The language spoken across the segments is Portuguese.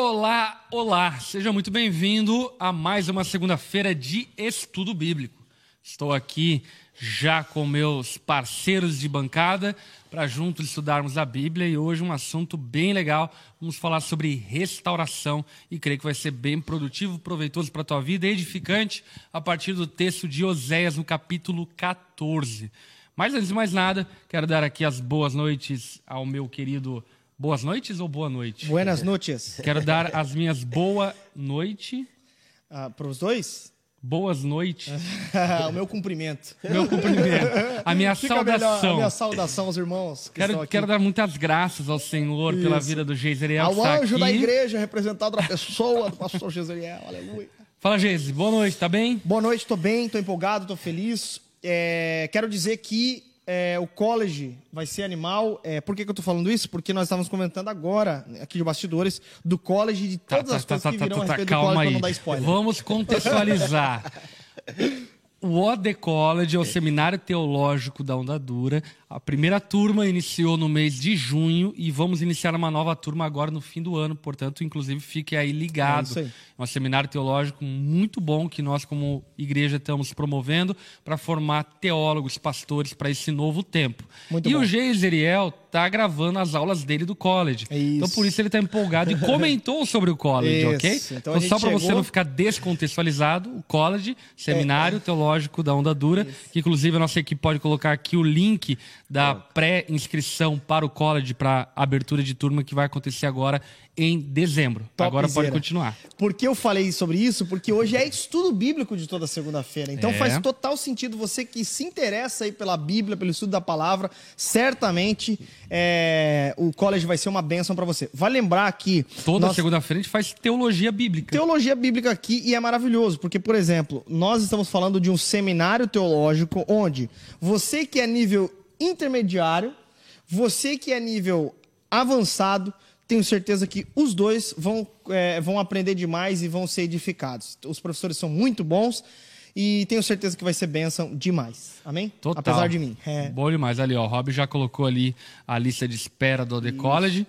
Olá, olá! Seja muito bem-vindo a mais uma segunda-feira de estudo bíblico. Estou aqui já com meus parceiros de bancada para juntos estudarmos a Bíblia e hoje um assunto bem legal. Vamos falar sobre restauração e creio que vai ser bem produtivo, proveitoso para a tua vida e edificante a partir do texto de Oséias no capítulo 14. Mas antes de mais nada, quero dar aqui as boas noites ao meu querido Boas noites ou boa noite? Buenas noites. Quero dar as minhas boa noite. Ah, Para os dois? Boas noites. o meu cumprimento. Meu cumprimento. A minha Fica saudação. melhor, a minha saudação aos irmãos que Quero, quero dar muitas graças ao Senhor pela Isso. vida do Geiseriel Ao está anjo aqui. da igreja, representado na pessoa do pastor Jezreel. Aleluia. Fala, Geise. Boa noite, tá bem? Boa noite, estou bem, estou empolgado, estou feliz. É, quero dizer que é, o college vai ser animal. É, por que, que eu estou falando isso? Porque nós estávamos comentando agora, aqui de bastidores, do college de todas as coisas que virão a respeito do calma college aí. para não dar spoiler. Vamos contextualizar. O OD College é o Seminário Teológico da Onda Dura. A primeira turma iniciou no mês de junho e vamos iniciar uma nova turma agora no fim do ano. Portanto, inclusive, fique aí ligado. É. É um seminário teológico muito bom que nós, como igreja, estamos promovendo para formar teólogos, pastores para esse novo tempo. Muito e bom. o Geiseriel está gravando as aulas dele do college. É isso. Então, por isso ele está empolgado e comentou sobre o college, Isso. ok? Então, Então, só para você chegou- não ficar descontextualizado, o college, Seminário Teológico da Onda Dura, que inclusive a nossa equipe pode colocar aqui o link da pré-inscrição para o college, para abertura de turma que vai acontecer agora em dezembro. agora pode Topzera. continuar. Por que eu falei sobre isso? Porque hoje é estudo bíblico de toda segunda-feira. Então É. faz total sentido você que se interessa aí pela Bíblia, pelo estudo da palavra, certamente é, o college vai ser uma bênção para você. Vai lembrar que Toda nós- segunda-feira a gente faz teologia bíblica. teologia bíblica aqui e é maravilhoso, porque, por exemplo, nós estamos falando de um seminário teológico onde você que é nível intermediário, você que é nível avançado, tenho certeza que os dois vão, é, vão aprender demais e vão ser edificados. Os professores são muito bons e tenho certeza que vai ser bênção demais. Amém? Total. Apesar de mim. É. Bom demais. Ali, ó, o Rob já colocou ali a lista de espera do The College.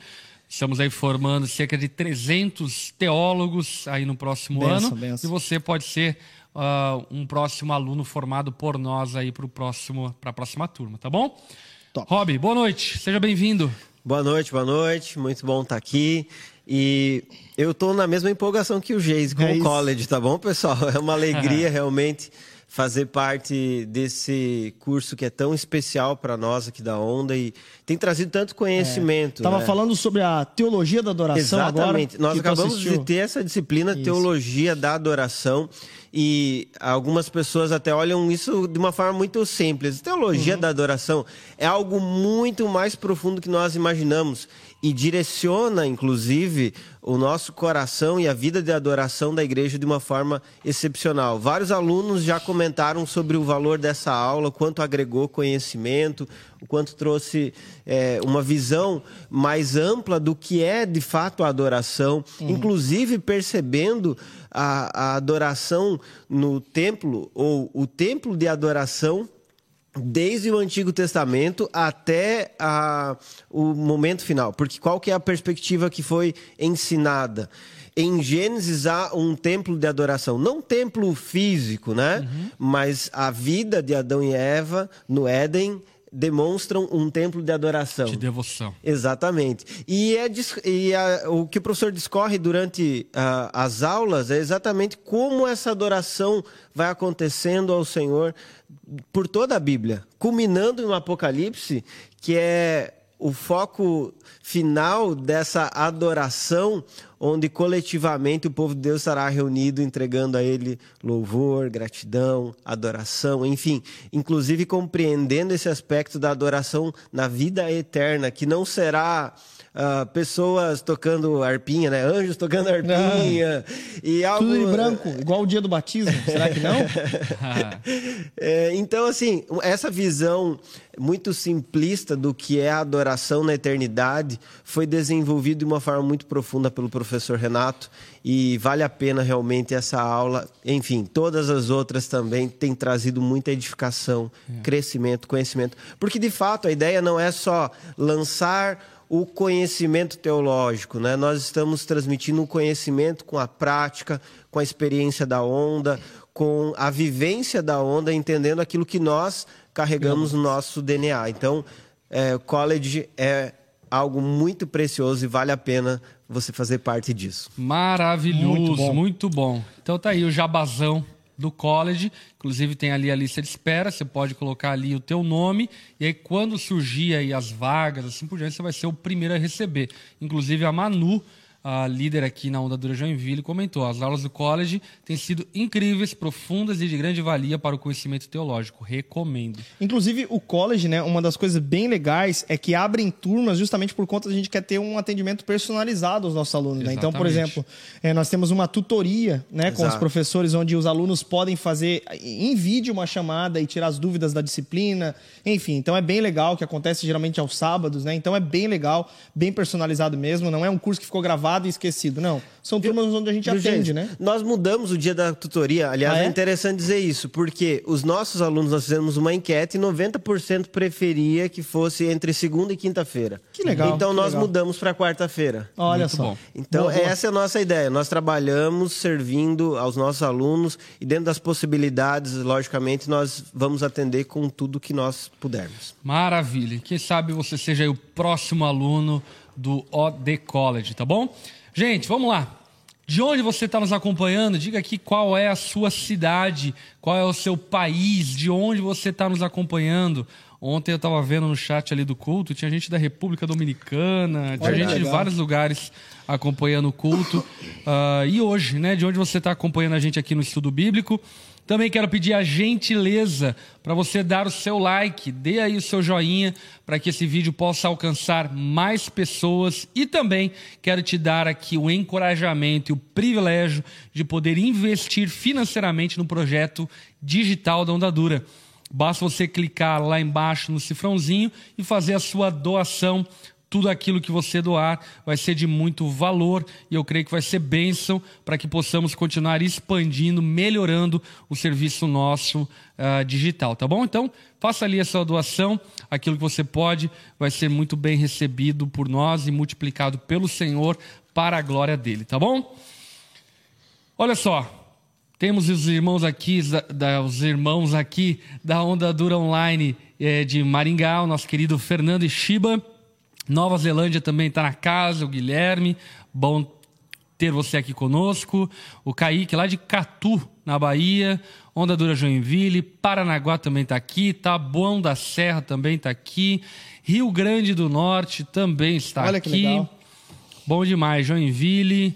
Estamos aí formando cerca de 300 teólogos aí no próximo Benção, ano. benção. E você pode ser ah, um próximo aluno formado por nós aí para a próxima turma, tá bom? Top. Rob, boa noite. Seja bem-vindo. Boa noite, boa noite. Muito bom estar aqui. E eu tô na mesma empolgação que o Geise com É o college, tá bom, pessoal? É uma alegria realmente fazer parte desse curso que é tão especial para nós aqui da Onda e tem trazido tanto conhecimento. Tava né? falando sobre a teologia da adoração Exatamente. agora. Nós acabamos de ter essa disciplina Isso. teologia da adoração e algumas pessoas até olham isso de uma forma muito simples. Teologia Uhum. da adoração é algo muito mais profundo que nós imaginamos e direciona, inclusive, o nosso coração e a vida de adoração da igreja de uma forma excepcional. Vários alunos já comentaram sobre o valor dessa aula, o quanto agregou conhecimento, o quanto trouxe é, uma visão mais ampla do que é de fato a adoração, inclusive percebendo a, a adoração no templo ou o templo de adoração desde o Antigo Testamento até a- o momento final. Porque qual que é a perspectiva que foi ensinada? Em Gênesis há um templo de adoração, não um templo físico, né? Mas a vida de Adão e Eva no Éden demonstram um templo de adoração. De devoção. Exatamente. E, é, e a- o que o professor discorre durante ah, as aulas é exatamente como essa adoração vai acontecendo ao Senhor por toda a Bíblia, culminando no Apocalipse, que é o foco final dessa adoração, onde coletivamente o povo de Deus estará reunido entregando a Ele louvor, gratidão, adoração, enfim, inclusive compreendendo esse aspecto da adoração na vida eterna, que não será ah, pessoas tocando arpinha, né? Anjos tocando arpinha e algo Tudo de branco, igual o dia do batismo. Será que não? É, então, assim, essa visão muito simplista do que é a adoração na eternidade foi desenvolvida de uma forma muito profunda pelo professor Renato e vale a pena realmente essa aula. Enfim, todas as outras também têm trazido muita edificação, crescimento, conhecimento. Porque, de fato, a ideia não é só lançar o conhecimento teológico, né? Nós estamos transmitindo um conhecimento com a prática, com a experiência da onda, com a vivência da onda, entendendo aquilo que nós carregamos no nosso DNA. Então, é, o college é algo muito precioso e vale a pena você fazer parte disso. Maravilhoso, muito bom. muito bom. Então tá aí o jabazão do college, inclusive tem ali a lista de espera, você pode colocar ali o teu nome. E aí quando surgir aí as vagas, assim por diante, você vai ser o primeiro a receber. Inclusive a Manu a líder aqui na Onda Dura Joinville, comentou: as aulas do college têm sido incríveis, profundas e de grande valia para o conhecimento teológico. Recomendo. Inclusive, o college, né, uma das coisas bem legais é que abrem turmas justamente por conta da gente quer ter um atendimento personalizado aos nossos alunos. Né? Então, por exemplo, é, nós temos uma tutoria né, com os professores, onde os alunos podem fazer em vídeo uma chamada e tirar as dúvidas da disciplina. Enfim, então é bem legal, que acontece geralmente aos sábados, né? Então é bem legal, bem personalizado mesmo. Não é um curso que ficou gravado e esquecido. Não. São turmas onde a gente atende, gente, né? Nós mudamos o dia da tutoria. Aliás, ah, é? é? interessante dizer isso, porque os nossos alunos, nós fizemos uma enquete e 90% preferia que fosse entre segunda e quinta-feira. Que legal. Então que nós legal. mudamos para quarta-feira. Olha Muito só. Bom. Então boa, essa boa. é a nossa ideia. Nós trabalhamos servindo aos nossos alunos e dentro das possibilidades, logicamente, nós vamos atender com tudo que nós pudermos. Maravilha. Quem sabe você seja o próximo aluno do OD College, tá bom? Gente, vamos lá. De onde você está nos acompanhando? Diga aqui qual é a sua cidade, qual é o seu país, de onde você está nos acompanhando. Ontem eu estava vendo no chat ali do culto, tinha gente da República Dominicana, tinha Olha, gente legal. de vários lugares acompanhando o culto. Uh, e hoje, né? De onde você está acompanhando a gente aqui no Estudo Bíblico. Também quero pedir a gentileza para você dar o seu like, dê aí o seu joinha para que esse vídeo possa alcançar mais pessoas e também quero te dar aqui o encorajamento e o privilégio de poder investir financeiramente no projeto digital da Onda Dura. Basta você clicar lá embaixo no cifrãozinho e fazer a sua doação tudo aquilo que você doar vai ser de muito valor e eu creio que vai ser bênção para que possamos continuar expandindo, melhorando o serviço nosso uh, digital, tá bom? Então, faça ali a sua doação, aquilo que você pode vai ser muito bem recebido por nós e multiplicado pelo Senhor para a glória dele, tá bom? Olha só, temos os irmãos aqui, da, os irmãos aqui da Onda Dura Online é, de Maringá, o nosso querido Fernando Shiba Nova Zelândia também está na casa, o Guilherme. Bom ter você aqui conosco. O Kaique, lá de Catu, na Bahia. Onda Dura Joinville. Paranaguá também está aqui. Taboão da Serra também está aqui. Rio Grande do Norte também está Olha aqui. Que legal. Bom demais. Joinville.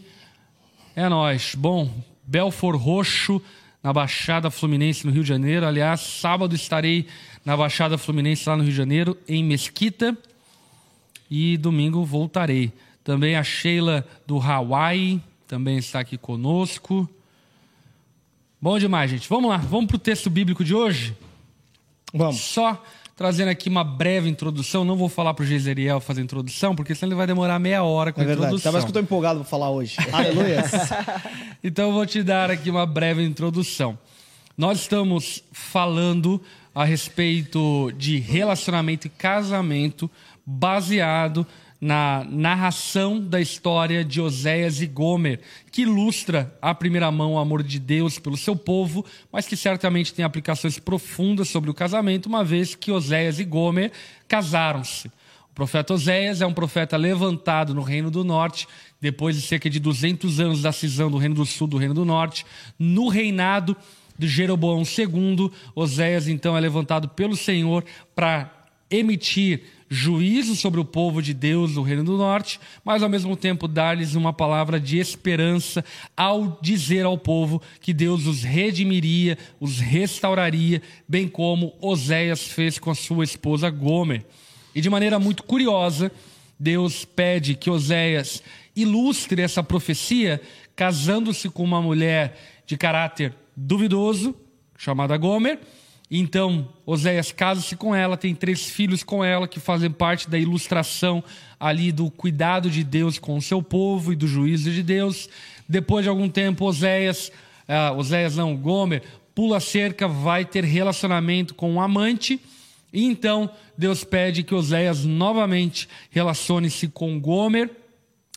É nós. Bom, Belfor Roxo, na Baixada Fluminense, no Rio de Janeiro. Aliás, sábado estarei na Baixada Fluminense, lá no Rio de Janeiro, em Mesquita e domingo voltarei. Também a Sheila do Hawaii também está aqui conosco. Bom demais, gente. Vamos lá, vamos para o texto bíblico de hoje? Vamos. Só trazendo aqui uma breve introdução. Não vou falar para o Geiseriel fazer introdução, porque senão ele vai demorar meia hora com é a verdade. introdução. Mas que eu estou empolgado para falar hoje. Aleluia. então eu vou te dar aqui uma breve introdução. Nós estamos falando a respeito de relacionamento e casamento baseado na narração da história de Oséias e Gomer, que ilustra à primeira mão o amor de Deus pelo seu povo, mas que certamente tem aplicações profundas sobre o casamento, uma vez que Oséias e Gomer casaram-se. O profeta Oséias é um profeta levantado no Reino do Norte, depois de cerca de 200 anos da cisão do Reino do Sul do Reino do Norte, no reinado de Jeroboão II. Oséias então é levantado pelo Senhor para emitir juízo sobre o povo de Deus do Reino do Norte, mas ao mesmo tempo dar-lhes uma palavra de esperança ao dizer ao povo que Deus os redimiria, os restauraria, bem como Oséias fez com a sua esposa Gomer. E de maneira muito curiosa, Deus pede que Oséias ilustre essa profecia casando-se com uma mulher de caráter duvidoso, chamada Gomer, então, Oséias casa-se com ela, tem três filhos com ela que fazem parte da ilustração ali do cuidado de Deus com o seu povo e do juízo de Deus. Depois de algum tempo, Oséias, uh, Oséias não, Gomer, pula cerca, vai ter relacionamento com um amante E então Deus pede que Oséias novamente relacione-se com Gomer,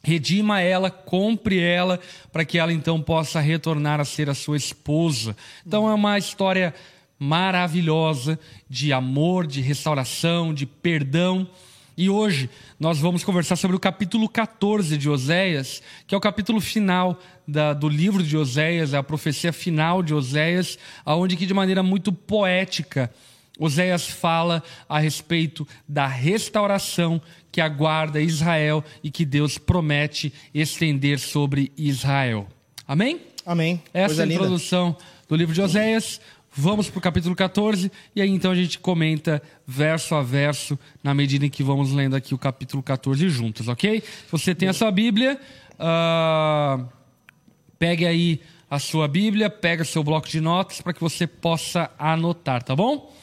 redima ela, compre ela, para que ela então possa retornar a ser a sua esposa. Então é uma história maravilhosa de amor, de restauração, de perdão. E hoje nós vamos conversar sobre o capítulo 14 de Oséias, que é o capítulo final da, do livro de Oséias, é a profecia final de Oséias, aonde que de maneira muito poética Oséias fala a respeito da restauração que aguarda Israel e que Deus promete estender sobre Israel. Amém? Amém. Essa Coisa é a linda. introdução do livro de Oséias. Vamos para o capítulo 14 e aí então a gente comenta verso a verso na medida em que vamos lendo aqui o capítulo 14 juntos, ok? Se você tem a sua Bíblia, ah, pegue aí a sua Bíblia, pega seu bloco de notas para que você possa anotar, tá bom?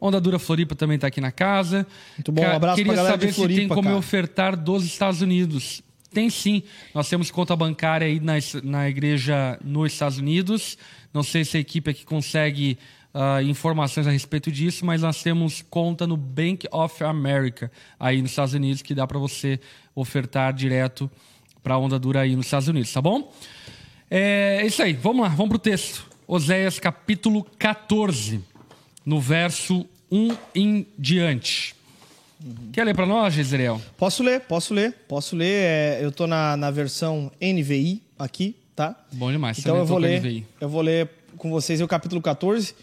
Onda Dura Floripa também está aqui na casa. Muito bom, um abraço Queria pra galera saber de se tem Floripa, como cara. ofertar dos Estados Unidos. Tem sim. Nós temos conta bancária aí na, na igreja nos Estados Unidos. Não sei se a equipe aqui consegue ah, informações a respeito disso, mas nós temos conta no Bank of America aí nos Estados Unidos que dá para você ofertar direto para a onda dura aí nos Estados Unidos, tá bom? É isso aí. Vamos lá, vamos pro texto. Oséias capítulo 14, no verso 1 em diante. Quer ler para nós, Jezreel? Posso ler, posso ler, posso ler. é, eu tô na, na versão NVI aqui, tá? Bom demais. Então eu vou ler, eu vou ler com vocês o capítulo 14.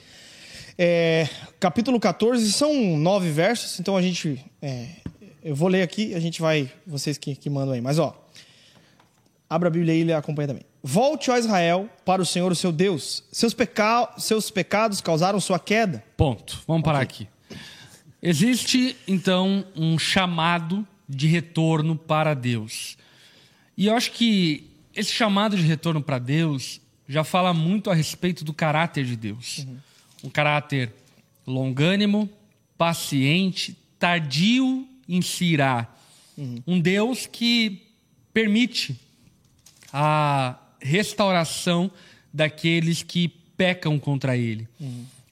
É, capítulo 14 são nove versos, então a gente. é, eu vou ler aqui, a gente vai. Vocês que, que mandam aí. Mas ó. Abra a Bíblia aí e acompanha também. Volte, ó Israel, para o Senhor, o seu Deus. Seus, peca... Seus pecados causaram sua queda. Ponto. Vamos parar aqui. Existe, então, um chamado de retorno para Deus. E eu acho que esse chamado de retorno para Deus já fala muito a respeito do caráter de Deus. Um caráter longânimo, paciente, tardio em se irar. Um Deus que permite a restauração daqueles que pecam contra ele.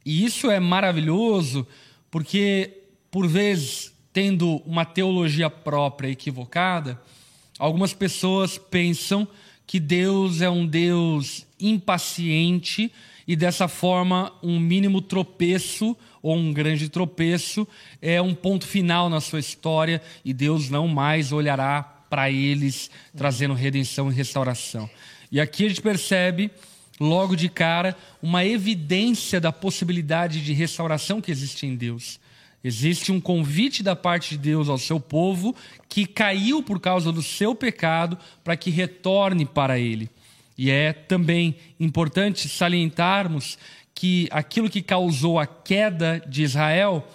E isso é maravilhoso porque, por vezes, tendo uma teologia própria equivocada, algumas pessoas pensam que Deus é um Deus impaciente e dessa forma um mínimo tropeço ou um grande tropeço é um ponto final na sua história e Deus não mais olhará para eles trazendo redenção e restauração. E aqui a gente percebe logo de cara uma evidência da possibilidade de restauração que existe em Deus. Existe um convite da parte de Deus ao seu povo que caiu por causa do seu pecado para que retorne para ele. E é também importante salientarmos que aquilo que causou a queda de Israel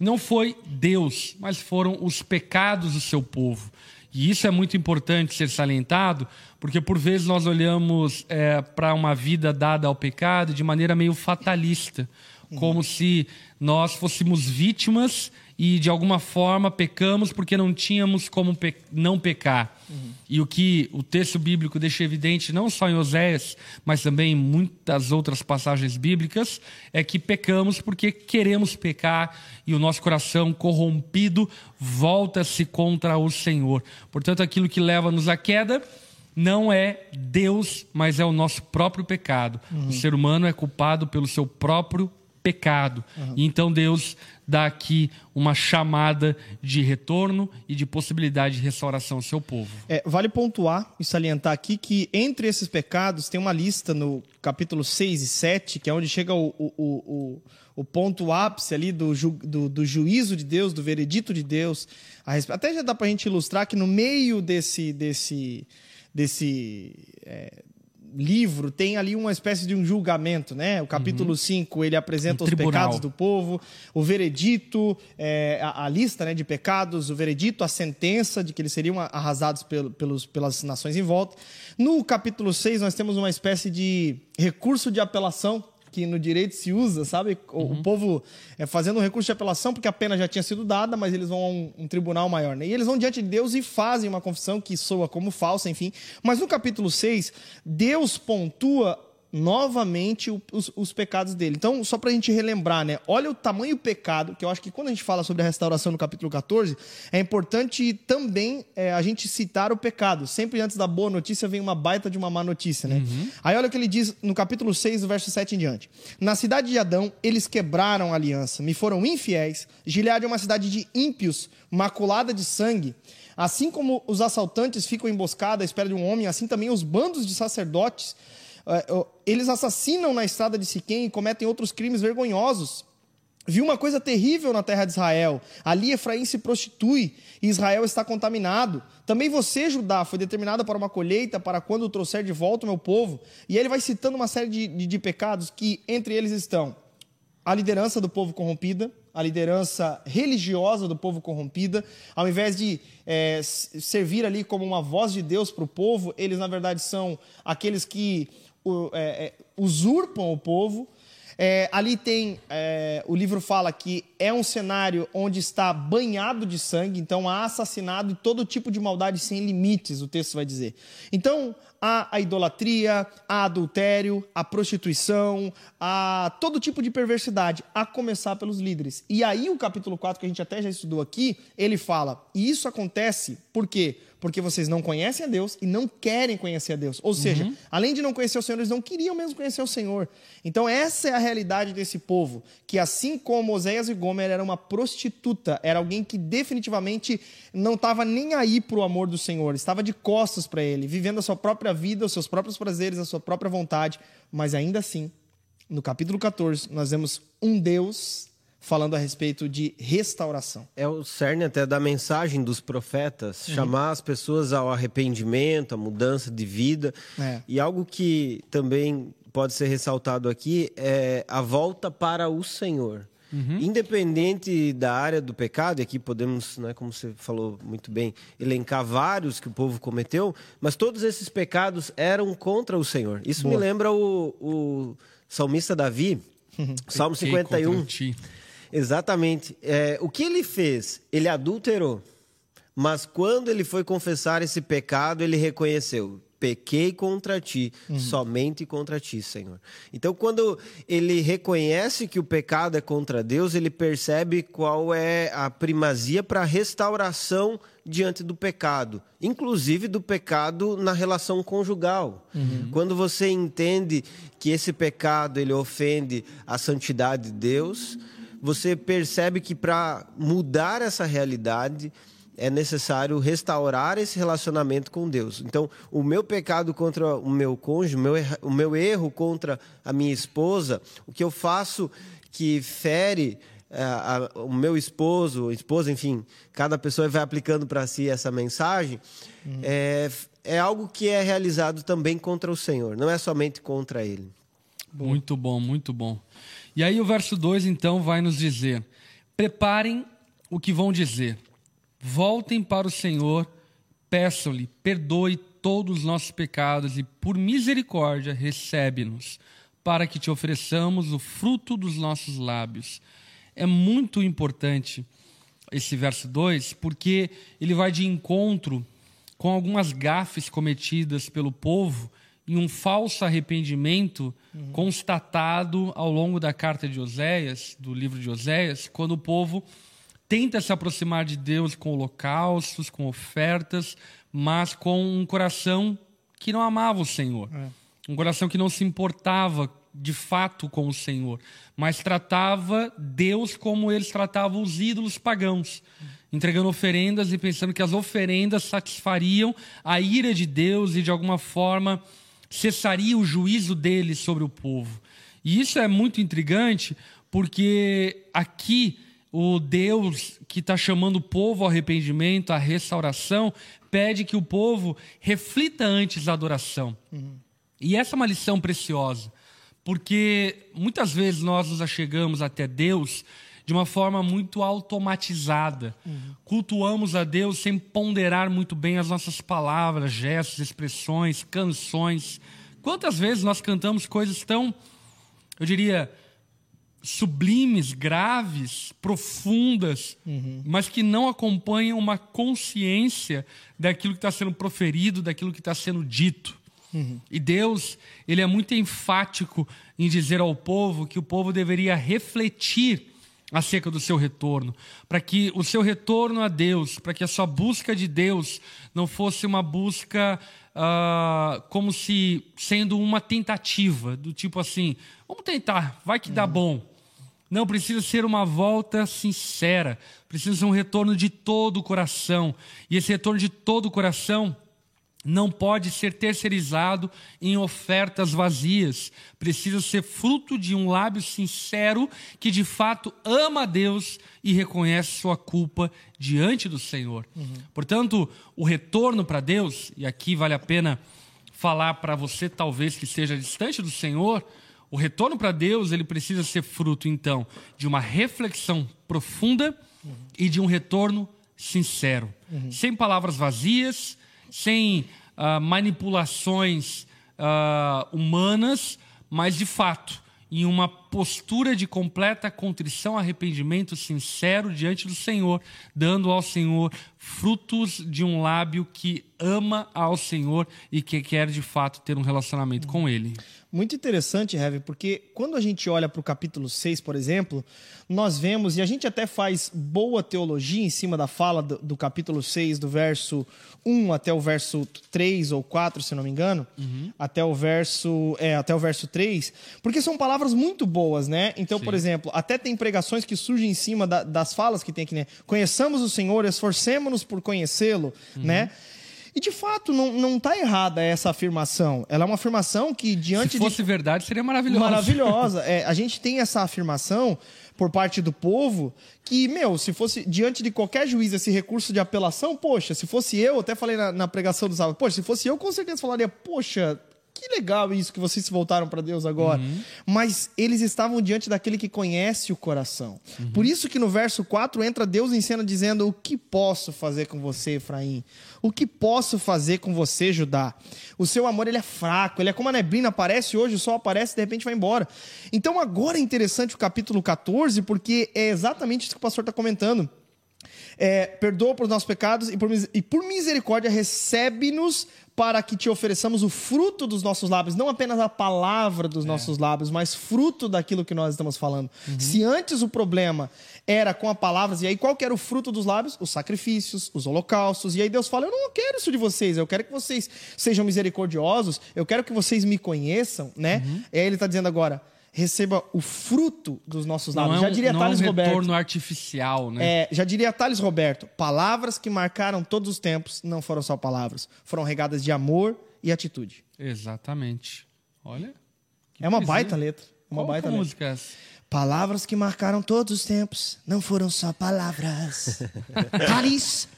não foi Deus, mas foram os pecados do seu povo. E isso é muito importante ser salientado, porque por vezes nós olhamos é, para uma vida dada ao pecado de maneira meio fatalista, como se nós fôssemos vítimas e de alguma forma pecamos porque não tínhamos como pe não pecar. E o que o texto bíblico deixa evidente, não só em Oséias, mas também em muitas outras passagens bíblicas, é que pecamos porque queremos pecar e o nosso coração corrompido volta-se contra o Senhor. Portanto, aquilo que leva-nos à queda não é Deus, mas é o nosso próprio pecado. O ser humano é culpado pelo seu próprio pecado. E então Deus dá aqui uma chamada de retorno e de possibilidade de restauração ao seu povo. É, vale pontuar e salientar aqui que entre esses pecados tem uma lista no capítulo 6 e 7, que é onde chega o, o, o, o, o ponto ápice ali do, ju, do, do, juízo de Deus, do veredito de Deus. Até já dá para a gente ilustrar que no meio desse, desse, desse é, livro tem ali uma espécie de um julgamento, né? O capítulo 5, ele apresenta Um os tribunal. pecados do povo, o veredito, é, a, a lista né, de pecados, o veredito, a sentença de que eles seriam arrasados pelo, pelos, pelas nações em volta. No capítulo 6, nós temos uma espécie de recurso de apelação que no direito se usa, sabe? O, o povo é, fazendo um recurso de apelação porque a pena já tinha sido dada, mas eles vão a um, um tribunal maior. Né? E eles vão diante de Deus e fazem uma confissão que soa como falsa, enfim. Mas no capítulo 6, Deus pontua novamente os, os, pecados dele. Então, só para a gente relembrar, né? Olha o tamanho do pecado, que eu acho que quando a gente fala sobre a restauração no capítulo 14, é importante também é, a gente citar o pecado. Sempre antes da boa notícia vem uma baita de uma má notícia, né? Uhum. Aí olha o que ele diz no capítulo 6, do verso 7 em diante. Na cidade de Adão, eles quebraram a aliança, me foram infiéis. Gileade é uma cidade de ímpios, maculada de sangue. Assim como os assaltantes ficam emboscados à espera de um homem, assim também os bandos de sacerdotes eles assassinam na estrada de Siquém e cometem outros crimes vergonhosos. Viu uma coisa terrível na terra de Israel. Ali Efraim se prostitui e Israel está contaminado. Também você, Judá, foi determinada para uma colheita, para quando trouxer de volta o meu povo. E ele vai citando uma série de, de, de pecados que entre eles estão a liderança do povo corrompida, a liderança religiosa do povo corrompida, ao invés de é, servir ali como uma voz de Deus para o povo, eles na verdade são aqueles que é, é, usurpam o povo. É, ali tem, é, o livro fala que é um cenário onde está banhado de sangue, então há assassinado e todo tipo de maldade sem limites, o texto vai dizer. Então, há a idolatria, há adultério, a prostituição, há todo tipo de perversidade, a começar pelos líderes. E aí, o capítulo 4, que a gente até já estudou aqui, ele fala: e isso acontece por quê? porque vocês não conhecem a Deus e não querem conhecer a Deus. Ou seja, uhum. além de não conhecer o Senhor, eles não queriam mesmo conhecer o Senhor. Então, essa é a realidade desse povo, que assim como Oséias e Gomer era uma prostituta, era alguém que definitivamente não estava nem aí para o amor do Senhor, estava de costas para ele, vivendo a sua própria vida, os seus próprios prazeres, a sua própria vontade, mas ainda assim, no capítulo 14, nós vemos um Deus falando a respeito de restauração. É o cerne até da mensagem dos profetas, uhum. chamar as pessoas ao arrependimento, à mudança de vida. É. E algo que também pode ser ressaltado aqui é a volta para o Senhor. Uhum. Independente da área do pecado, e aqui podemos, né, como você falou muito bem, elencar vários que o povo cometeu, mas todos esses pecados eram contra o Senhor. Isso Boa. me lembra o, o salmista Davi, Salmo 51. Exatamente. É, o que ele fez? Ele adulterou. Mas quando ele foi confessar esse pecado, ele reconheceu: pequei contra ti, uhum. somente contra ti, Senhor. Então, quando ele reconhece que o pecado é contra Deus, ele percebe qual é a primazia para a restauração diante do pecado, inclusive do pecado na relação conjugal. Uhum. Quando você entende que esse pecado ele ofende a santidade de Deus, você percebe que para mudar essa realidade é necessário restaurar esse relacionamento com Deus. Então, o meu pecado contra o meu cônjuge, o meu, o meu erro contra a minha esposa, o que eu faço que fere é, a, o meu esposo, esposa, enfim, cada pessoa vai aplicando para si essa mensagem, uhum. é, é algo que é realizado também contra o Senhor, não é somente contra Ele. Muito bom, muito bom. E aí o verso 2 então vai nos dizer: Preparem o que vão dizer. Voltem para o Senhor, peçam-lhe, perdoe todos os nossos pecados e por misericórdia recebe-nos, para que te ofereçamos o fruto dos nossos lábios. É muito importante esse verso 2, porque ele vai de encontro com algumas gafes cometidas pelo povo em um falso arrependimento uhum. constatado ao longo da carta de Oséias, do livro de Oséias, quando o povo tenta se aproximar de Deus com holocaustos, com ofertas, mas com um coração que não amava o Senhor. É. Um coração que não se importava de fato com o Senhor, mas tratava Deus como eles tratavam os ídolos pagãos, entregando oferendas e pensando que as oferendas satisfariam a ira de Deus e de alguma forma cessaria o juízo dele sobre o povo. E isso é muito intrigante, porque aqui o Deus que está chamando o povo ao arrependimento, à restauração, pede que o povo reflita antes da adoração. Uhum. E essa é uma lição preciosa, porque muitas vezes nós nos achegamos até Deus de uma forma muito automatizada. Uhum. Cultuamos a Deus sem ponderar muito bem as nossas palavras, gestos, expressões, canções. Quantas vezes nós cantamos coisas tão, eu diria, sublimes, graves, profundas, uhum. mas que não acompanham uma consciência daquilo que está sendo proferido, daquilo que está sendo dito. E Deus, ele é muito enfático em dizer ao povo que o povo deveria refletir acerca do seu retorno, para que o seu retorno a Deus, para que a sua busca de Deus não fosse uma busca uh, como se sendo uma tentativa, do tipo assim, vamos tentar, vai que dá bom. Não, precisa ser uma volta sincera, precisa ser um retorno de todo o coração. E esse retorno de todo o coração não pode ser terceirizado em ofertas vazias. Precisa ser fruto de um lábio sincero que de fato ama a Deus e reconhece sua culpa diante do Senhor. Uhum. Portanto, o retorno para Deus, e aqui vale a pena falar para você talvez que esteja distante do Senhor, o retorno para Deus, ele precisa ser fruto então de uma reflexão profunda uhum. e de um retorno sincero, uhum. sem palavras vazias, sem uh, manipulações uh, humanas, mas de fato em uma postura de completa contrição, arrependimento sincero diante do Senhor, dando ao Senhor frutos de um lábio que ama ao Senhor e que quer de fato ter um relacionamento com Ele. Muito interessante, Heavy, porque quando a gente olha para o capítulo 6, por exemplo, nós vemos, e a gente até faz boa teologia em cima da fala do, do capítulo 6, do verso 1 até o verso 3 ou 4, se não me engano, uhum. até, o verso, é, até o verso 3, porque são palavras muito boas, né? Então, Sim. por exemplo, até tem pregações que surgem em cima da, das falas que tem aqui, né? Conheçamos o Senhor, esforcemos-nos por conhecê-lo, uhum. né? E de fato, não está errada essa afirmação. Ela é uma afirmação que, diante Se fosse de... verdade, seria maravilhosa. Maravilhosa. É, a gente tem essa afirmação por parte do povo que, meu, se fosse diante de qualquer juiz esse recurso de apelação, poxa, se fosse eu, até falei na, na pregação do sábado, poxa, se fosse eu, com certeza falaria, poxa, que legal isso que vocês se voltaram para Deus agora. Uhum. Mas eles estavam diante daquele que conhece o coração. Uhum. Por isso que no verso 4 entra Deus em cena dizendo: O que posso fazer com você, Efraim? O que posso fazer com você, Judá? O seu amor ele é fraco, ele é como a neblina, aparece hoje, o sol aparece e de repente vai embora. Então agora é interessante o capítulo 14, porque é exatamente isso que o pastor está comentando. É, perdoa por nossos pecados e por, e por misericórdia recebe-nos para que te ofereçamos o fruto dos nossos lábios, não apenas a palavra dos é. nossos lábios, mas fruto daquilo que nós estamos falando. Uhum. Se antes o problema era com as palavras, e aí qual que era o fruto dos lábios? Os sacrifícios, os holocaustos. E aí Deus fala: Eu não quero isso de vocês, eu quero que vocês sejam misericordiosos, eu quero que vocês me conheçam, né? Uhum. E aí ele está dizendo agora receba o fruto dos nossos lábios. Não é um, já diria não Thales é um retorno Roberto, artificial, né? É, já diria Thales Roberto, palavras que marcaram todos os tempos não foram só palavras, foram regadas de amor e atitude. Exatamente. Olha. É uma baita letra. Uma Qual baita música é essa? Palavras que marcaram todos os tempos não foram só palavras. Thales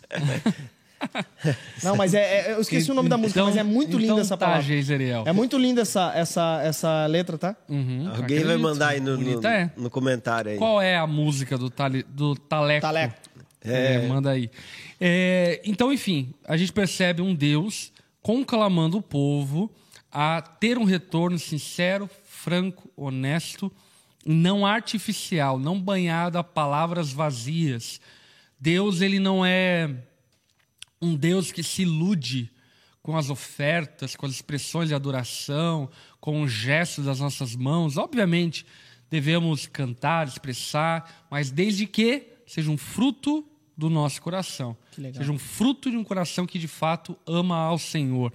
Não, mas é, é, eu esqueci o nome da música, então, mas é muito linda então essa tá, palavra. Geiseriel. É muito linda essa, essa, essa letra, tá? Uhum, Alguém vai mandar aí no, no, é. no, comentário aí. Qual é a música do, tali, do Taleco? Taleco. É. é manda aí. É, então, enfim, a gente percebe um Deus conclamando o povo a ter um retorno sincero, franco, honesto, não artificial, não banhado a palavras vazias. Deus, ele não é um Deus que se ilude com as ofertas, com as expressões de adoração, com os gestos das nossas mãos. Obviamente, devemos cantar, expressar, mas desde que seja um fruto do nosso coração. Seja um fruto de um coração que de fato ama ao Senhor.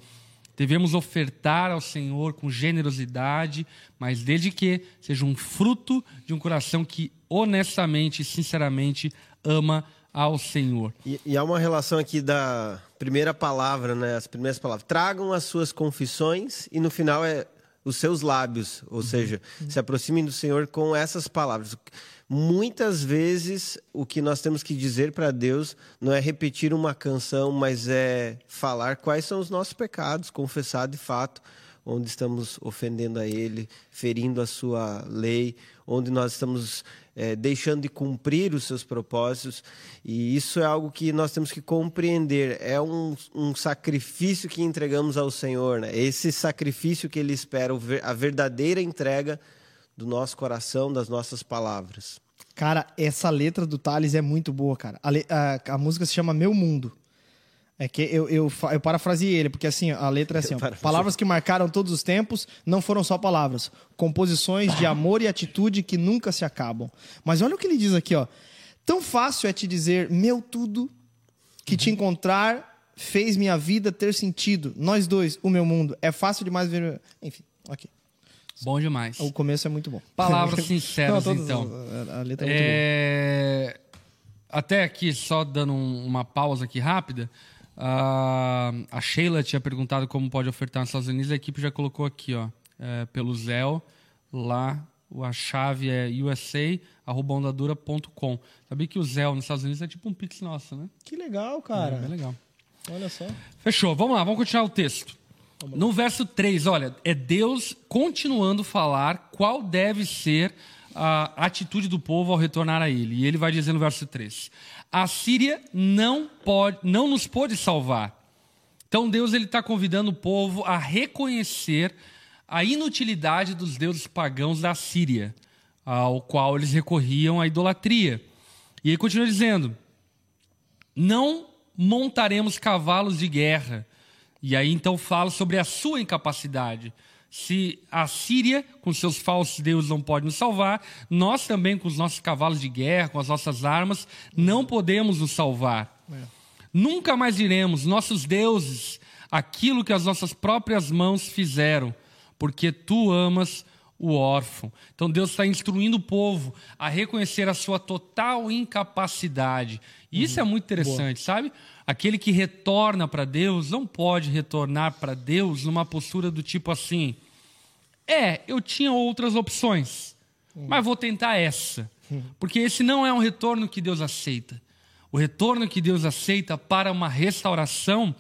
Devemos ofertar ao Senhor com generosidade, mas desde que seja um fruto de um coração que honestamente e sinceramente ama ao Senhor. E, e, há uma relação aqui da primeira palavra, né? As primeiras palavras. Tragam as suas confissões e no final é os seus lábios, ou uhum. seja, uhum. se aproximem do Senhor com essas palavras. Muitas vezes o que nós temos que dizer para Deus não é repetir uma canção, mas é falar quais são os nossos pecados, confessar de fato onde estamos ofendendo a Ele, ferindo a Sua lei, onde nós estamos é, deixando de cumprir os seus propósitos. E isso é algo que nós temos que compreender. É um, um sacrifício que entregamos ao Senhor. Né? Esse sacrifício que Ele espera, a verdadeira entrega do nosso coração, das nossas palavras. Cara, essa letra do Thales é muito boa, cara. A, a, a música se chama Meu Mundo. É que eu, eu, eu parafraseei ele, porque assim, a letra é assim: ó, palavras que marcaram todos os tempos não foram só palavras, composições de amor e atitude que nunca se acabam. Mas olha o que ele diz aqui, ó. Tão fácil é te dizer, meu tudo, que te encontrar fez minha vida ter sentido. Nós dois, o meu mundo. É fácil demais ver. Enfim, ok. Bom demais. O começo é muito bom. Palavras sinceras, todas- então. A, a letra é muito boa. É, Até aqui, só dando um- uma pausa aqui rápida. Ah, a Sheila tinha perguntado como pode ofertar nos Estados Unidos. A equipe já colocou aqui, ó, é, pelo Zell, lá a chave é usa.ondadura.com. Sabia que o Zell nos Estados Unidos é tipo um pix nosso, né? Que legal, É, cara. bem legal. Olha só. Fechou, vamos lá, vamos continuar o texto. No verso 3, olha, é Deus continuando a falar qual deve ser a atitude do povo ao retornar a ele. E ele vai dizer no verso 3: A Síria não pode, não nos pôde salvar. Então Deus ele está convidando o povo a reconhecer a inutilidade dos deuses pagãos da Síria, ao qual eles recorriam à idolatria. E ele continua dizendo: não montaremos cavalos de guerra. E aí então fala sobre a sua incapacidade. Se a Síria, com seus falsos deuses, não pode nos salvar, nós também, com os nossos cavalos de guerra, com as nossas armas, não podemos nos salvar. Nunca mais diremos, nossos deuses, aquilo que as nossas próprias mãos fizeram, porque tu amas o órfão. Então Deus está instruindo o povo a reconhecer a sua total incapacidade. E isso é muito interessante, sabe? Aquele que retorna para Deus não pode retornar para Deus numa postura do tipo assim: é, eu tinha outras opções, mas vou tentar essa. Porque esse não é um retorno que Deus aceita. O retorno que Deus aceita para uma restauração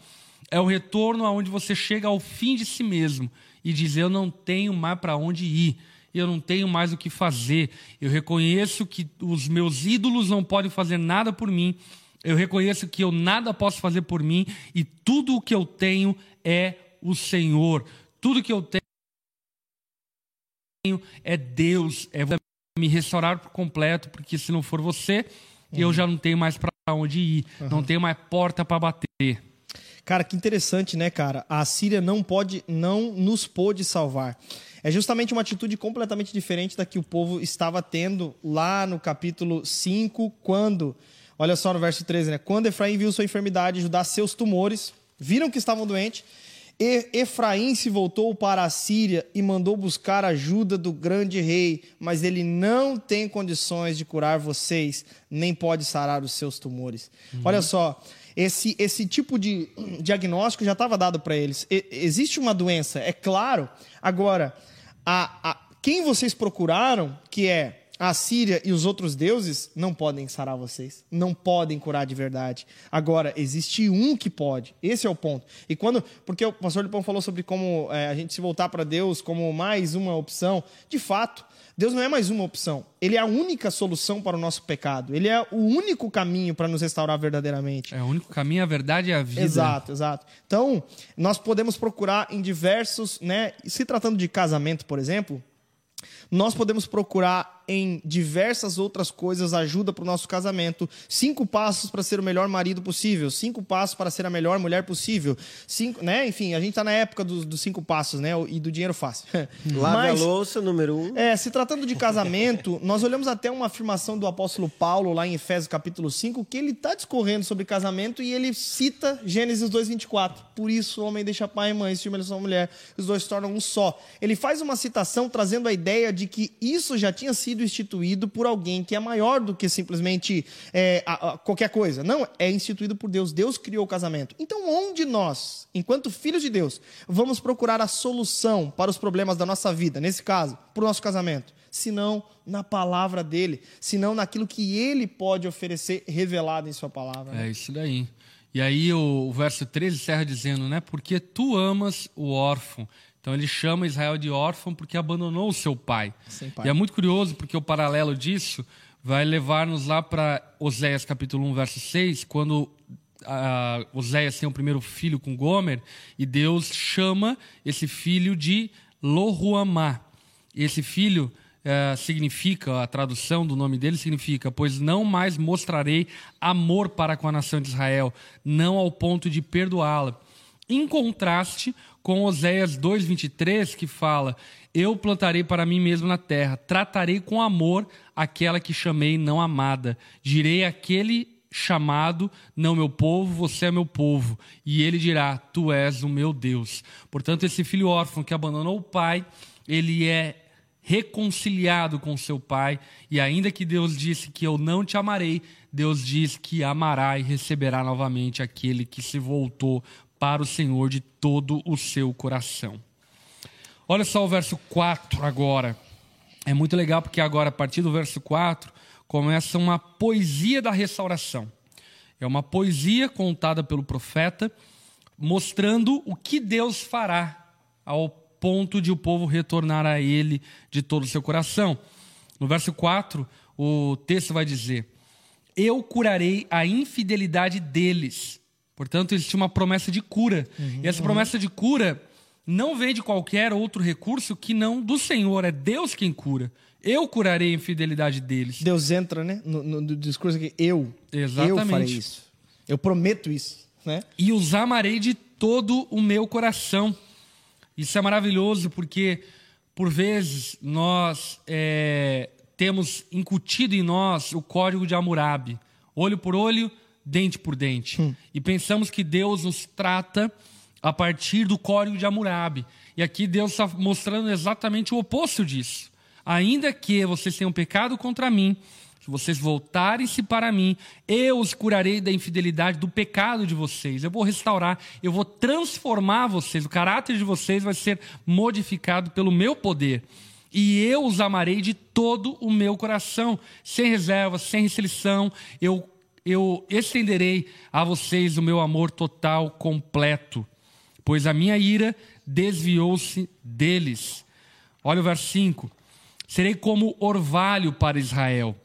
é o retorno aonde você chega ao fim de si mesmo e diz: Eu não tenho mais para onde ir, eu não tenho mais o que fazer. Eu reconheço que os meus ídolos não podem fazer nada por mim. Eu reconheço que eu nada posso fazer por mim e tudo o que eu tenho é o Senhor. Tudo que eu tenho é Deus, é você me restaurar por completo, porque se não for você, eu já não tenho mais para onde ir, não tenho mais porta para bater. Cara, que interessante, né, cara? A Síria não pode, não nos pôde salvar. É justamente uma atitude completamente diferente da que o povo estava tendo lá no capítulo 5, quando, olha só no verso 13, né? Quando Efraim viu sua enfermidade, Judá seus tumores, viram que estavam doentes, e Efraim se voltou para a Síria e mandou buscar ajuda do grande rei, mas ele não tem condições de curar vocês, nem pode sarar os seus tumores. Olha só, esse, esse tipo de diagnóstico já estava dado para eles. E- existe uma doença, é claro. Agora, a, a- quem vocês procuraram, que é a Síria e os outros deuses, não podem sarar vocês. Não podem curar de verdade. Agora, existe um que pode. Esse é o ponto. E quando. Porque o pastor Lipão falou sobre como é, a gente se voltar para Deus como mais uma opção. De fato, Deus não é mais uma opção. Ele é a única solução para o nosso pecado. Ele é o único caminho para nos restaurar verdadeiramente. É o único caminho, a verdade é a vida. Exato, exato. Então, nós podemos procurar em diversos, né? Se tratando de casamento, por exemplo, nós podemos procurar em diversas outras coisas ajuda para o nosso casamento. Cinco passos para ser o melhor marido possível. Cinco passos para ser a melhor mulher possível. Cinco, né? Enfim, a gente está na época dos, dos cinco passos, né? E do dinheiro fácil. Lave Mas- a louça, número um. é, se tratando de casamento, nós olhamos até uma afirmação do apóstolo Paulo lá em Efésios capítulo 5, que ele está discorrendo sobre casamento e ele cita Gênesis 2:24. Por isso o homem deixa pai e mãe, se uma mulher, os dois se tornam um só. Ele faz uma citação trazendo a ideia de que isso já tinha sido instituído por alguém que é maior do que simplesmente é, a- a- qualquer coisa. Não, é instituído por Deus. Deus criou o casamento. Então, onde nós, enquanto filhos de Deus, vamos procurar a solução para os problemas da nossa vida, nesse caso, para o nosso casamento? Senão na palavra dele, senão naquilo que ele pode oferecer revelado em sua palavra. né? É isso daí. E aí o, o verso 13 encerra dizendo, né? Porque tu amas o órfão. Então ele chama Israel de órfão porque abandonou o seu pai. Pai. E é muito curioso porque o paralelo disso vai levar-nos lá para Oséias capítulo 1, verso 6, quando ah, Oséias tem o primeiro filho com Gomer e Deus chama esse filho de Lohuamá. Esse filho é, significa, a tradução do nome dele significa, pois não mais mostrarei amor para com a nação de Israel, não ao ponto de perdoá-la. Em contraste com Oséias 2,23, que fala: Eu plantarei para mim mesmo na terra, tratarei com amor aquela que chamei não amada, direi aquele chamado, não meu povo, você é meu povo. E ele dirá: Tu és o meu Deus. Portanto, esse filho órfão que abandonou o pai, ele é reconciliado com seu pai, e ainda que Deus disse que eu não te amarei, Deus diz que amará e receberá novamente aquele que se voltou para o Senhor de todo o seu coração. Olha só o verso 4 agora. É muito legal porque agora, a partir do verso 4, começa uma poesia da restauração. É uma poesia contada pelo profeta, mostrando o que Deus fará ao ponto de o povo retornar a ele de todo o seu coração. No verso 4, o texto vai dizer: Eu curarei a infidelidade deles. Portanto, existe uma promessa de cura. Uhum, e essa promessa de cura não vem de qualquer outro recurso que não do Senhor, é Deus quem cura. Eu curarei a infidelidade deles. Deus entra, né, no, no discurso aqui, eu, Exatamente. eu farei isso. Eu prometo isso, né? E os amarei de todo o meu coração. Isso é maravilhoso porque, por vezes, nós é, temos incutido em nós o código de Hammurabi. Olho por olho, dente por dente. Hum. E pensamos que Deus nos trata a partir do código de Hammurabi. E aqui Deus está mostrando exatamente o oposto disso. Ainda que vocês tenham pecado contra mim, se vocês voltarem-se para mim, eu os curarei da infidelidade, do pecado de vocês. Eu vou restaurar, eu vou transformar vocês. O caráter de vocês vai ser modificado pelo meu poder. E eu os amarei de todo o meu coração, sem reserva, sem restrição. Eu, eu estenderei a vocês o meu amor total, completo pois a minha ira desviou-se deles. Olha o verso 5. Serei como orvalho para Israel.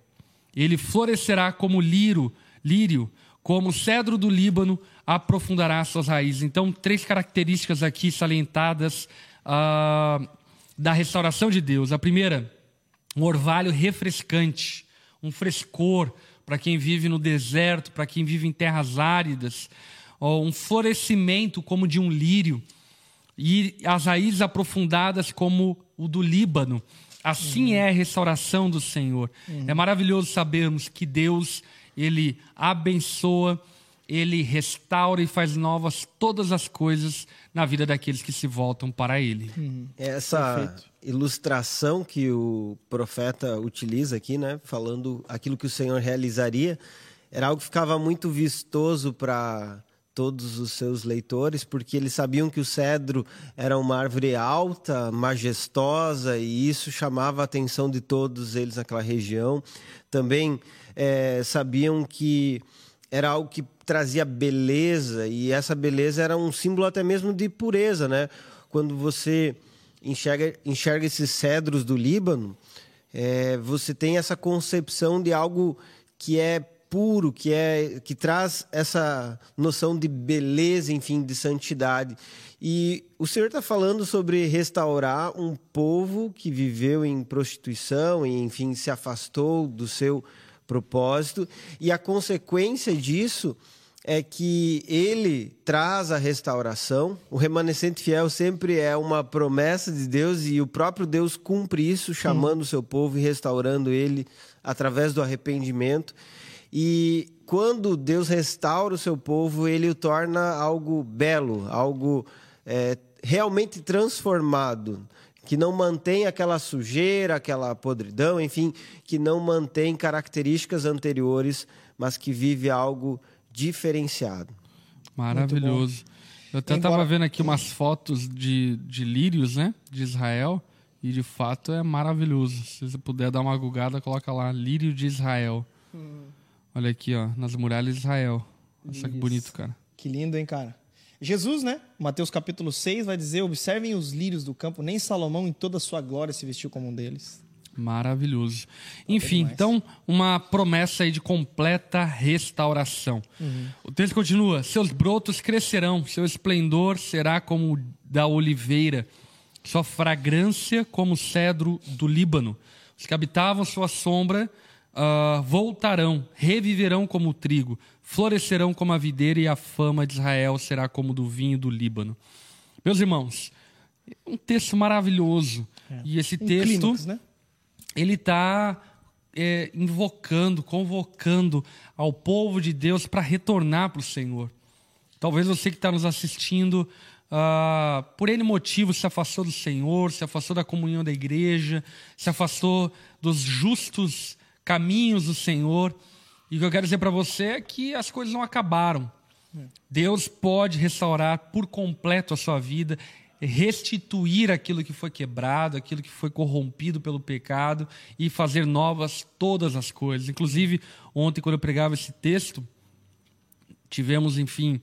Ele florescerá como lírio, lírio, como cedro do Líbano, aprofundará suas raízes. Então, três características aqui salientadas uh, da restauração de Deus. A primeira, um orvalho refrescante, um frescor para quem vive no deserto, para quem vive em terras áridas um florescimento como de um lírio, e as raízes aprofundadas como o do Líbano. Assim uhum. é a restauração do Senhor. Uhum. É maravilhoso sabermos que Deus, ele abençoa, ele restaura e faz novas todas as coisas na vida daqueles que se voltam para ele. Uhum. Essa Perfeito. Ilustração que o profeta utiliza aqui, né, falando aquilo que o Senhor realizaria, era algo que ficava muito vistoso para todos os seus leitores, porque eles sabiam que o cedro era uma árvore alta, majestosa, e isso chamava a atenção de todos eles naquela região. Também é, sabiam que era algo que trazia beleza, e essa beleza era um símbolo até mesmo de pureza, né? Quando você enxerga, enxerga esses cedros do Líbano, é, você tem essa concepção de algo que é puro, que é que traz essa noção de beleza, enfim, de santidade. E o Senhor está falando sobre restaurar um povo que viveu em prostituição e, enfim, se afastou do seu propósito. E a consequência disso é que ele traz a restauração. O remanescente fiel sempre é uma promessa de Deus e o próprio Deus cumpre isso, chamando o seu povo e restaurando ele através do arrependimento. E quando Deus restaura o seu povo, ele o torna algo belo, algo é, realmente transformado, que não mantém aquela sujeira, aquela podridão, enfim, que não mantém características anteriores, mas que vive algo diferenciado. Maravilhoso. Eu até estava vendo aqui umas fotos de, de lírios, né? De Israel. E de fato é maravilhoso. Se você puder dar uma gugada, coloca lá, lírio de Israel. Hum. Olha aqui, ó, nas muralhas de Israel. Olha que bonito, cara. Que lindo, hein, cara? Jesus, né? Mateus capítulo 6 vai dizer: Observem os lírios do campo, nem Salomão em toda a sua glória se vestiu como um deles. Maravilhoso. Enfim, então, uma promessa aí de completa restauração. Uhum. O texto continua: Seus brotos crescerão, seu esplendor será como o da oliveira, sua fragrância como o cedro do Líbano. Os que habitavam sua sombra uh, voltarão, reviverão como o trigo, florescerão como a videira e a fama de Israel será como do vinho do Líbano. Meus irmãos, um texto maravilhoso. É. E esse um texto, clímax, né? Ele está é, invocando, convocando ao povo de Deus para retornar para o Senhor. Talvez você que está nos assistindo, uh, por N motivos, se afastou do Senhor, se afastou da comunhão da igreja, se afastou dos justos caminhos do Senhor. E o que eu quero dizer para você é que as coisas não acabaram. Deus pode restaurar por completo a sua vida, restituir aquilo que foi quebrado, aquilo que foi corrompido pelo pecado e fazer novas todas as coisas. Inclusive, ontem, quando eu pregava esse texto, tivemos, enfim,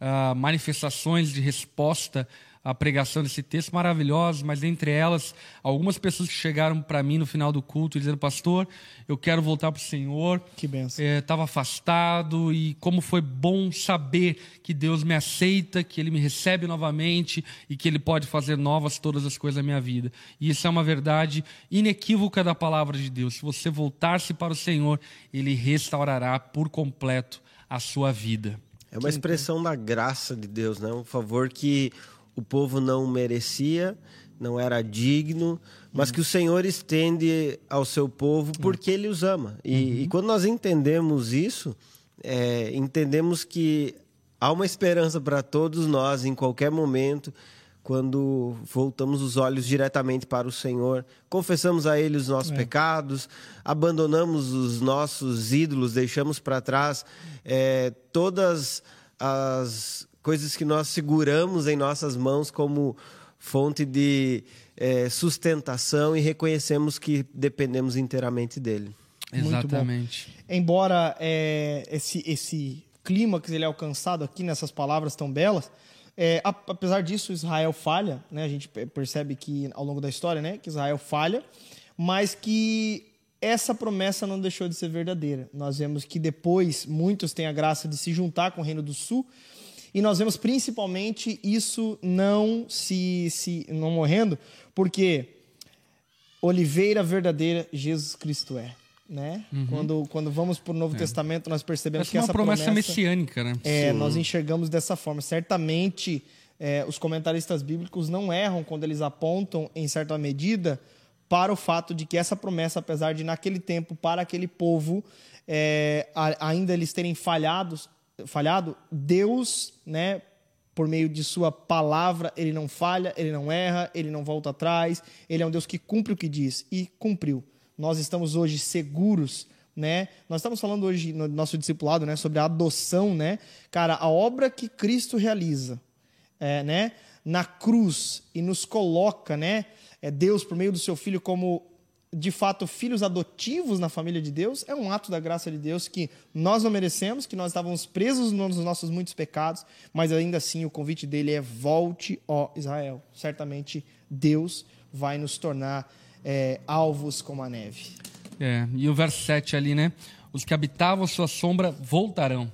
uh, manifestações de resposta à pregação desse texto maravilhosas, mas entre elas, algumas pessoas que chegaram para mim no final do culto dizendo: Pastor, eu quero voltar para o Senhor. Que benção. Estava é, afastado e como foi bom saber que Deus me aceita, que Ele me recebe novamente e que Ele pode fazer novas todas as coisas da minha vida. E isso é uma verdade inequívoca da palavra de Deus. Se você voltar-se para o Senhor, Ele restaurará por completo a sua vida. É uma expressão da graça de Deus, né? Um favor que o povo não merecia, não era digno, mas que o Senhor estende ao seu povo porque Ele os ama. E, uhum. e quando nós entendemos isso, é, entendemos que há uma esperança para todos nós em qualquer momento quando voltamos os olhos diretamente para o Senhor, confessamos a Ele os nossos é. pecados, abandonamos os nossos ídolos, deixamos para trás é, todas as coisas que nós seguramos em nossas mãos como fonte de é, sustentação e reconhecemos que dependemos inteiramente dele. Exatamente. Embora é, esse, esse clímax ele é alcançado aqui nessas palavras tão belas, é, apesar disso, Israel falha, né? A gente percebe que ao longo da história, né, que Israel falha, mas que essa promessa não deixou de ser verdadeira. Nós vemos que depois muitos têm a graça de se juntar com o Reino do Sul, e nós vemos principalmente isso não se, se não morrendo, porque oliveira verdadeira Jesus Cristo é né? Uhum. Quando, quando vamos para o Novo é. Testamento, nós percebemos que é uma essa promessa, promessa messiânica, né? É, nós enxergamos dessa forma. Certamente, é, os comentaristas bíblicos não erram quando eles apontam, em certa medida, para o fato de que essa promessa, apesar de naquele tempo, para aquele povo, é, ainda eles terem falhados, falhado, Deus, né, por meio de sua palavra, ele não falha, ele não erra, ele não volta atrás, ele é um Deus que cumpre o que diz e cumpriu nós estamos hoje seguros, né? Nós estamos falando hoje no nosso discipulado, né, sobre a adoção, né? Cara, a obra que Cristo realiza, é, né, na cruz e nos coloca, né, é Deus por meio do seu filho como de fato filhos adotivos na família de Deus, é um ato da graça de Deus que nós não merecemos, que nós estávamos presos nos nossos muitos pecados, mas ainda assim o convite dele é volte, ó Israel. Certamente Deus vai nos tornar é, alvos como a neve. É, e o verso 7 ali, né? Os que habitavam sua sombra voltarão.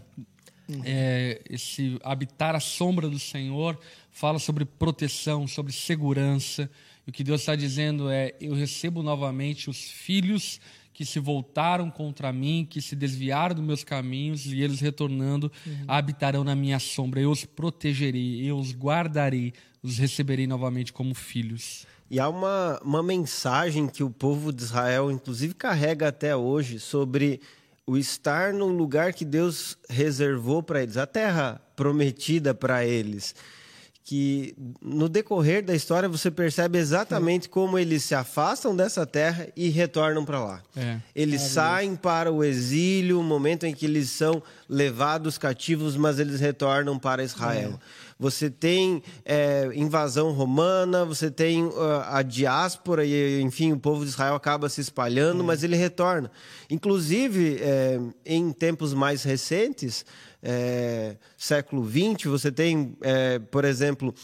Uhum. É, esse habitar a sombra do Senhor fala sobre proteção, sobre segurança. E o que Deus está dizendo é: eu recebo novamente os filhos que se voltaram contra mim, que se desviaram dos meus caminhos, e eles retornando uhum. habitarão na minha sombra. Eu os protegerei, eu os guardarei, os receberei novamente como filhos. E há uma, uma mensagem que o povo de Israel, inclusive, carrega até hoje sobre o estar no lugar que Deus reservou para eles, a terra prometida para eles. Que no decorrer da história você percebe exatamente como eles se afastam dessa terra e retornam para lá. É. Eles é saem para o exílio, o momento em que eles são levados cativos, mas eles retornam para Israel. É você tem é, invasão romana, você tem uh, a diáspora e, enfim, o povo de Israel acaba se espalhando, é. mas ele retorna. Inclusive, é, em tempos mais recentes, é, século XX, você tem, é, por exemplo,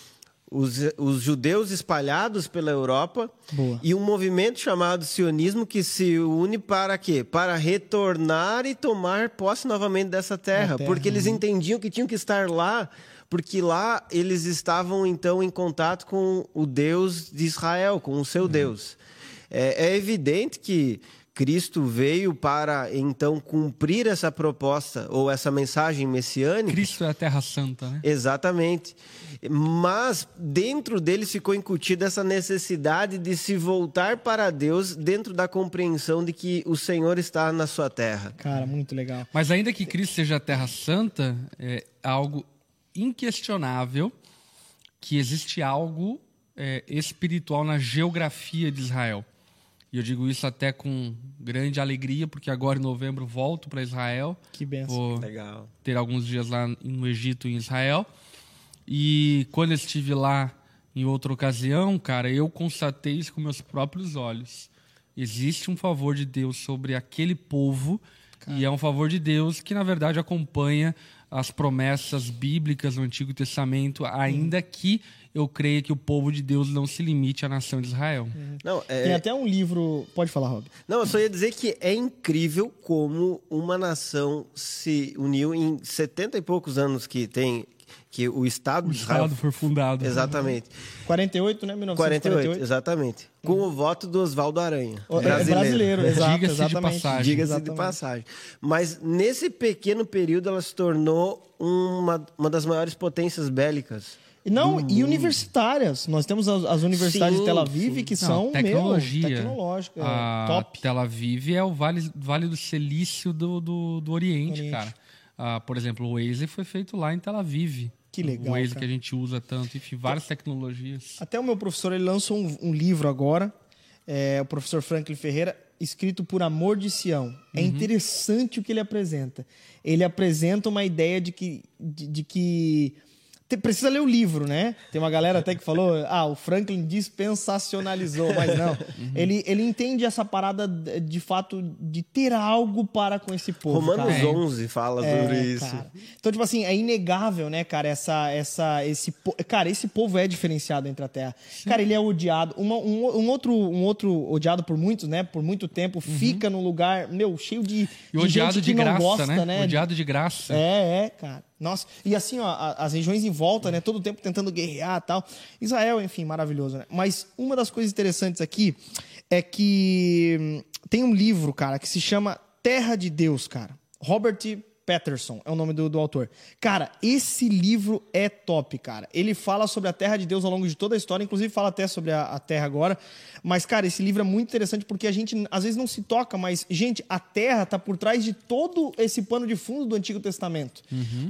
os, os, judeus espalhados pela Europa Boa. e um movimento chamado sionismo que se une para quê? Para retornar e tomar posse novamente dessa terra, terra porque eles né? entendiam que tinham que estar lá porque lá eles estavam então em contato com o Deus de Israel, com o seu uhum. Deus. É, é evidente que Cristo veio para então cumprir essa proposta ou essa mensagem messiânica. Cristo é a Terra Santa, né? Exatamente. Mas dentro dele ficou incutida essa necessidade de se voltar para Deus dentro da compreensão de que o Senhor está na sua terra. Cara, muito legal. Mas ainda que Cristo seja a Terra Santa, é algo inquestionável que existe algo é, espiritual na geografia de Israel. E eu digo isso até com grande alegria, porque agora em novembro volto para Israel. Que benção. Vou Legal. ter alguns dias lá no Egito e em Israel. E quando eu estive lá em outra ocasião, cara, eu constatei isso com meus próprios olhos. Existe um favor de Deus sobre aquele povo, e é um favor de Deus que, na verdade, acompanha as promessas bíblicas no Antigo Testamento, ainda que eu creia que o povo de Deus não se limite à nação de Israel. Não, é- Tem até um livro. Pode falar, Rob. Não, eu só ia dizer que é incrível como uma nação se uniu em 70 e poucos anos que tem que o Estado O de Israel. Estado foi fundado. Exatamente. 48, né? 48, 1948. exatamente. Com o voto do Oswaldo Aranha. O- é brasileiro, exato, Diga-se de exatamente. passagem. Diga-se de passagem. Mas nesse pequeno período ela se tornou uma, uma das maiores potências bélicas. E Não, e universitárias. Nós temos as, as universidades Sim, de Tel Aviv sim. que Não, são tecnologia. Meu, tecnológica, é, a top. Tel Aviv é o vale, vale do silício do, do, do Oriente, Oriente. cara. Ah, por exemplo, o Waze foi feito lá em Tel Aviv. Que legal, O Waze cara. que a gente usa tanto, enfim, várias tecnologias. Até o meu professor, ele lançou um, um livro agora, é, o professor Franklin Ferreira, escrito por Amor de Sião. É Uhum. interessante o que ele apresenta. Ele apresenta uma ideia de que, de, de que precisa ler o livro, né? Tem uma galera até que falou, ah, o Franklin dispensacionalizou, mas não. Uhum. Ele, ele entende essa parada de, de fato de ter algo para com esse povo. Romanos cara. 11 fala É, sobre isso. cara. Então, tipo assim, é inegável, né, cara, essa, essa, esse, cara, esse povo é diferenciado entre a Terra. Cara, ele é odiado. Uma- um, um outro, um outro odiado por muitos, né, por muito tempo, fica num lugar, meu, cheio de, Uhum. E de odiado gente de que não graça, gosta, né? né? Odiado de graça. É, é, cara. Nossa, e assim, ó, as regiões em volta, né, todo o tempo tentando guerrear tal. Israel, enfim, maravilhoso, né? Mas uma das coisas interessantes aqui é que hum, tem um livro, cara, que se chama Terra de Deus, cara. Robert Patterson é o nome do, do autor. Cara, esse livro é top, cara. Ele fala sobre a Terra de Deus ao longo de toda a história, inclusive fala até sobre a, a Terra agora. Mas, cara, esse livro é muito interessante porque a gente às vezes não se toca, mas, gente, a Terra tá por trás de todo esse pano de fundo do Antigo Testamento.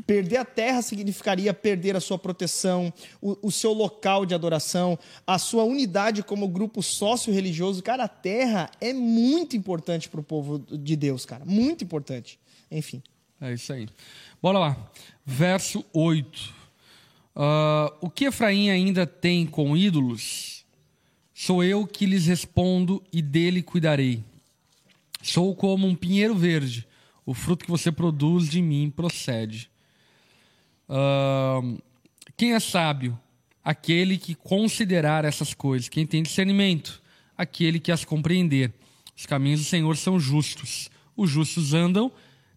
Perder a Terra significaria perder a sua proteção, o, o seu local de adoração, a sua unidade como grupo sócio-religioso. Cara, a Terra é muito importante para o povo de Deus, cara. Muito importante. Enfim. É isso aí. Bora lá. Verso 8. Ah, o que Efraim ainda tem com ídolos? Sou eu que lhes respondo e dele cuidarei. Sou como um pinheiro verde. O fruto que você produz de mim procede. Ah, quem é sábio? Aquele que considerar essas coisas. Quem tem discernimento? Aquele que as compreender. Os caminhos do Senhor são justos. Os justos andam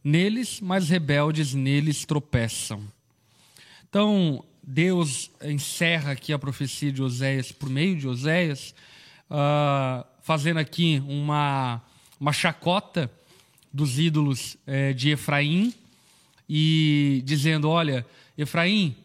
neles, mas rebeldes neles tropeçam. Então, Deus encerra aqui a profecia de Oséias por meio de Oséias, ah, fazendo aqui uma, uma chacota dos ídolos eh, de Efraim e dizendo: Olha, Efraim,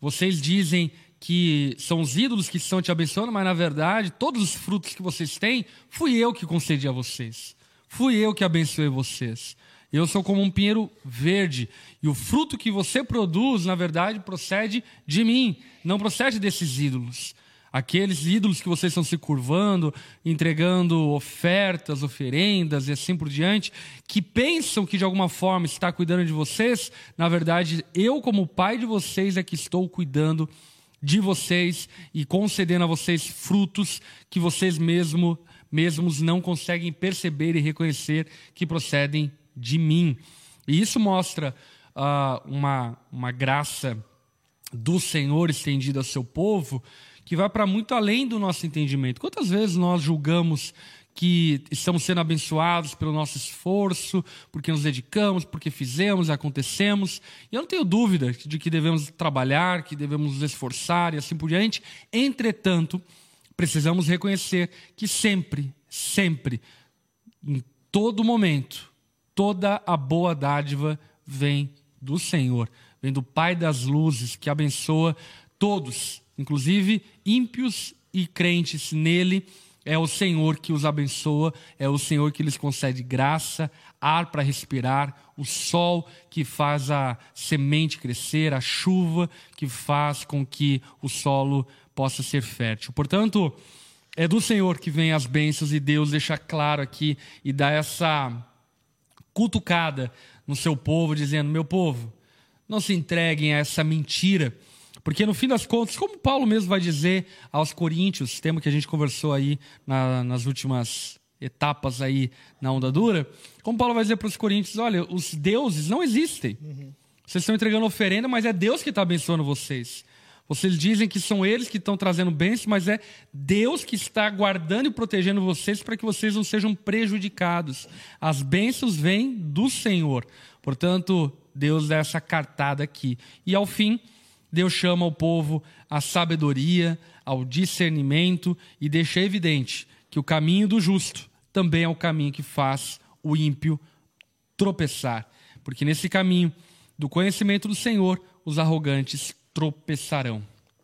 vocês dizem que são os ídolos que estão te abençoando, mas na verdade, todos os frutos que vocês têm, fui eu que concedi a vocês. Fui eu que abençoei vocês. Eu sou como um pinheiro verde. E o fruto que você produz, na verdade, procede de mim, não procede desses ídolos. Aqueles ídolos que vocês estão se curvando, entregando ofertas, oferendas e assim por diante, que pensam que de alguma forma está cuidando de vocês, na verdade, eu, como pai de vocês, é que estou cuidando de vocês e concedendo a vocês frutos que vocês mesmo, mesmos não conseguem perceber e reconhecer que procedem de mim. E isso mostra ah, uma, uma graça do Senhor estendida ao seu povo que vai para muito além do nosso entendimento. Quantas vezes nós julgamos que estamos sendo abençoados pelo nosso esforço, porque nos dedicamos, porque fizemos, acontecemos. E eu não tenho dúvida de que devemos trabalhar, que devemos nos esforçar e assim por diante. Entretanto, precisamos reconhecer que sempre, sempre, em todo momento, toda a boa dádiva vem do Senhor, vem do Pai das luzes, que abençoa todos, inclusive ímpios e crentes nele. É o Senhor que os abençoa, é o Senhor que lhes concede graça, ar para respirar, o sol que faz a semente crescer, a chuva que faz com que o solo possa ser fértil. Portanto, é do Senhor que vem as bênçãos e Deus deixa claro aqui e dá essa cutucada no seu povo, dizendo: Meu povo, não se entreguem a essa mentira porque no fim das contas, como Paulo mesmo vai dizer aos coríntios, tema que a gente conversou aí na, nas últimas etapas aí na onda dura, como Paulo vai dizer para os coríntios, olha, os deuses não existem. Uhum. Vocês estão entregando oferenda, mas é Deus que está abençoando vocês. Vocês dizem que são eles que estão trazendo bênçãos, mas é Deus que está guardando e protegendo vocês para que vocês não sejam prejudicados. As bênçãos vêm do Senhor. Portanto, Deus dá essa cartada aqui. E ao fim, Deus chama o povo à sabedoria, ao discernimento e deixa evidente que o caminho do justo também é o caminho que faz o ímpio tropeçar. Porque nesse caminho do conhecimento do Senhor, os arrogantes tropeçarão.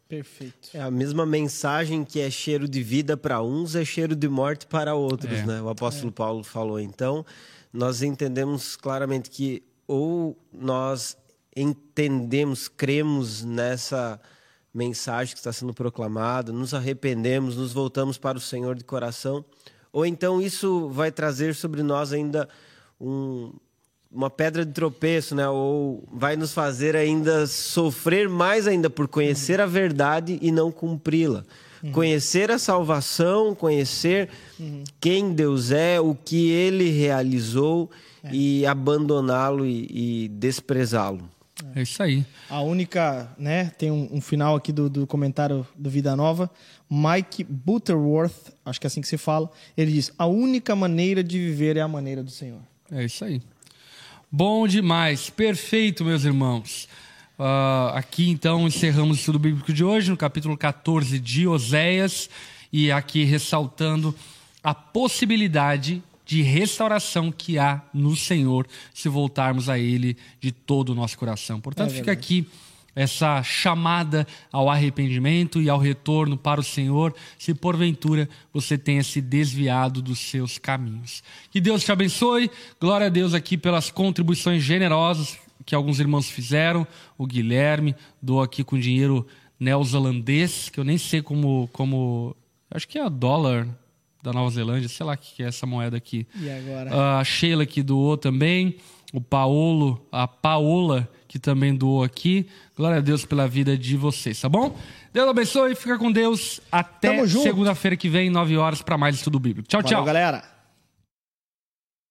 Perfeito. É a mesma mensagem que é cheiro de vida para uns, é cheiro de morte para outros, é. né? O apóstolo é. Paulo falou. Então, nós entendemos claramente que ou nós entendemos, cremos nessa mensagem que está sendo proclamada, nos arrependemos, nos voltamos para o Senhor de coração, ou então isso vai trazer sobre nós ainda um, uma pedra de tropeço, né? Ou vai nos fazer ainda sofrer mais ainda por conhecer a verdade e não cumpri-la. Uhum. Conhecer a salvação, conhecer uhum. quem Deus é, o que Ele realizou é. e abandoná-lo e, e desprezá-lo. É isso aí. A única, né? Tem um, um final aqui do, do, comentário do Vida Nova. Mike Butterworth, acho que é assim que se fala. Ele diz: A única maneira de viver é a maneira do Senhor. É isso aí. Bom demais, perfeito, meus irmãos. Uh, aqui então encerramos o estudo bíblico de hoje, no capítulo 14 de Oséias, e aqui ressaltando a possibilidade de restauração que há no Senhor se voltarmos a Ele de todo o nosso coração. Portanto, é fica aqui essa chamada ao arrependimento e ao retorno para o Senhor, se porventura você tenha se desviado dos seus caminhos. Que Deus te abençoe. Glória a Deus aqui pelas contribuições generosas que alguns irmãos fizeram. O Guilherme doou aqui com dinheiro neozelandês, que eu nem sei como como acho que é a dólar da Nova Zelândia, sei lá o que é essa moeda aqui. E agora? A Sheila que doou também, o Paolo, a Paola que também doou aqui. Glória a Deus pela vida de vocês, tá bom? Deus abençoe, fica com Deus. Até segunda-feira que vem, 9 horas, para mais estudo bíblico. Tchau, Valeu, tchau. galera.